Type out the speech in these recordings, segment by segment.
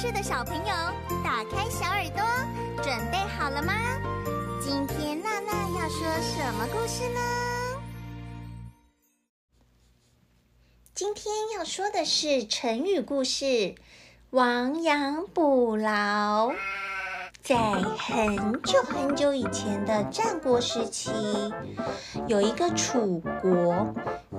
是的小朋友打开小耳朵准备好了吗？今天娜娜要说什么故事呢？今天要说的是成语故事亡羊补牢在很久很久以前的战国时期，有一个楚国，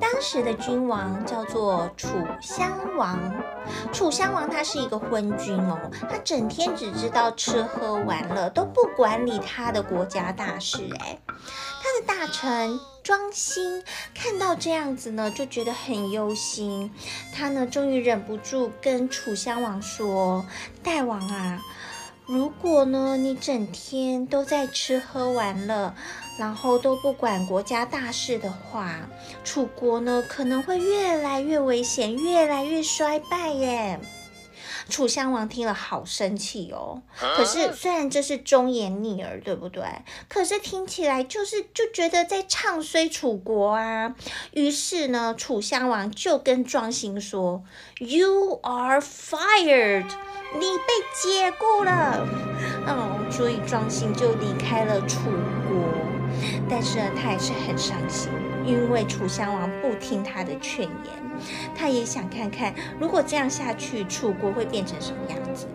当时的君王叫做楚襄王。楚襄王他是一个昏君哦，他整天只知道吃喝玩乐，都不管理他的国家大事。哎，他的大臣。庄辛看到这样子呢，就觉得很忧心。他呢，终于忍不住跟楚襄王说：“大王啊，如果呢，你整天都在吃喝玩乐，然后都不管国家大事的话，楚国呢，可能会越来越危险，越来越衰败耶。”楚襄王听了好生气哦，可是虽然这是忠言逆耳，对不对？可是听起来就是就觉得在唱衰楚国啊。于是呢，楚襄王就跟庄辛说：“You are fired，你被解雇了。”嗯，所以庄辛就离开了楚国。但是呢，他还是很伤心，因为楚襄王不听他的劝言。他也想看看，如果这样下去，楚国会变成什么样子。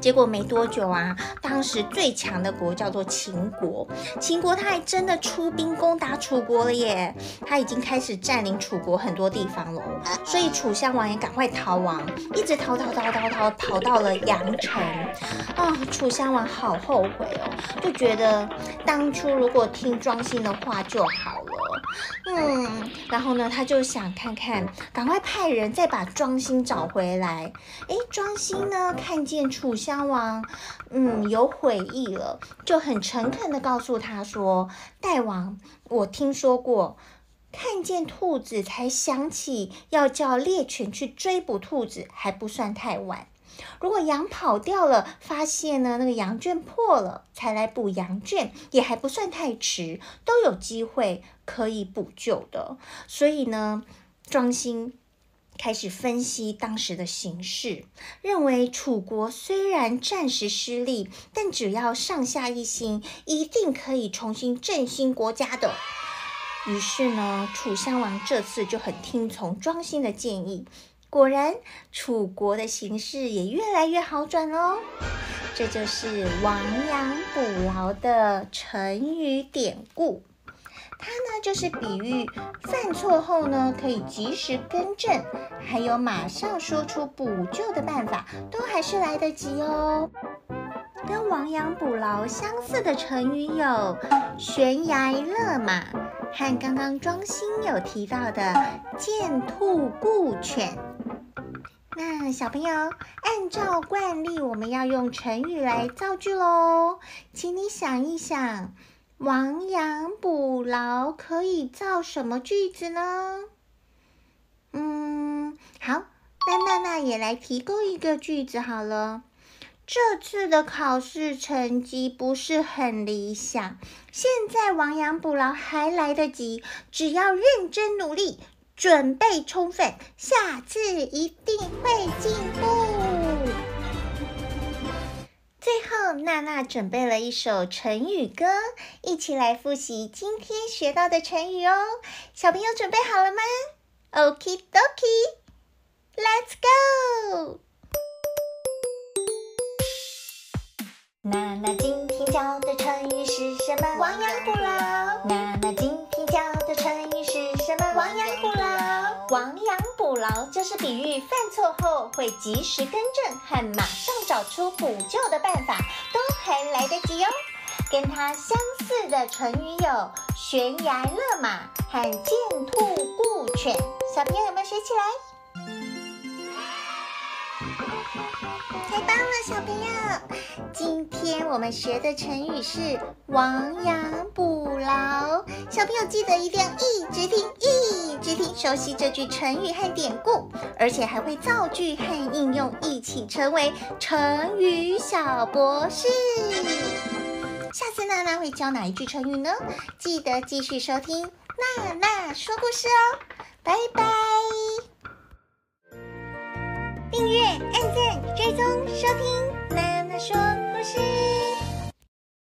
结果没多久啊，当时最强的国叫做秦国，秦国他还真的出兵攻打楚国了耶！他已经开始占领楚国很多地方了，所以楚襄王也赶快逃亡，一直逃逃逃逃逃，逃到了阳城。啊、楚襄王好后悔哦，就觉得当初如果听庄辛的话就好。嗯，然后呢，他就想看看，赶快派人再把庄辛找回来。诶，庄辛呢，看见楚襄王，嗯，有悔意了，就很诚恳地告诉他说：“大王，我听说过，看见兔子才想起要叫猎犬去追捕兔子，还不算太晚。”如果羊跑掉了，发现呢，那个羊圈破了，才来补羊圈，也还不算太迟，都有机会可以补救的。所以呢，庄辛开始分析当时的形势，认为楚国虽然暂时失利，但只要上下一心，一定可以重新振兴国家的。于是呢，楚襄王这次就很听从庄辛的建议。果然，楚国的形势也越来越好转喽。这就是亡羊补牢的成语典故。它呢，就是比喻犯错后呢，可以及时更正，还有马上说出补救的办法，都还是来得及哦。跟亡羊补牢相似的成语有悬崖勒马，和刚刚庄辛有提到的见兔顾犬。那小朋友，按照惯例，我们要用成语来造句喽。请你想一想，亡羊补牢可以造什么句子呢？嗯，好，那娜娜也来提供一个句子好了。这次的考试成绩不是很理想，现在亡羊补牢还来得及，只要认真努力。准备充分，下次一定会进步。最后，娜娜准备了一首成语歌，一起来复习今天学到的成语哦。小朋友准备好了吗？Okie dokie，Let's go！娜娜今天教的成语是什么？亡羊补牢。亡羊补牢就是比喻犯错后会及时更正和马上找出补救的办法，都还来得及哦。跟它相似的成语有悬崖勒马和见兔顾犬，小朋友有没有学起来？太棒了，小朋友！今天我们学的成语是亡羊补牢，小朋友记得一定要一直听，一直听，熟悉这句成语和典故，而且还会造句和应用，一起成为成语小博士。下次娜娜会教哪一句成语呢？记得继续收听娜娜说故事哦，拜拜！订阅、按赞、追踪、收听娜娜说故事。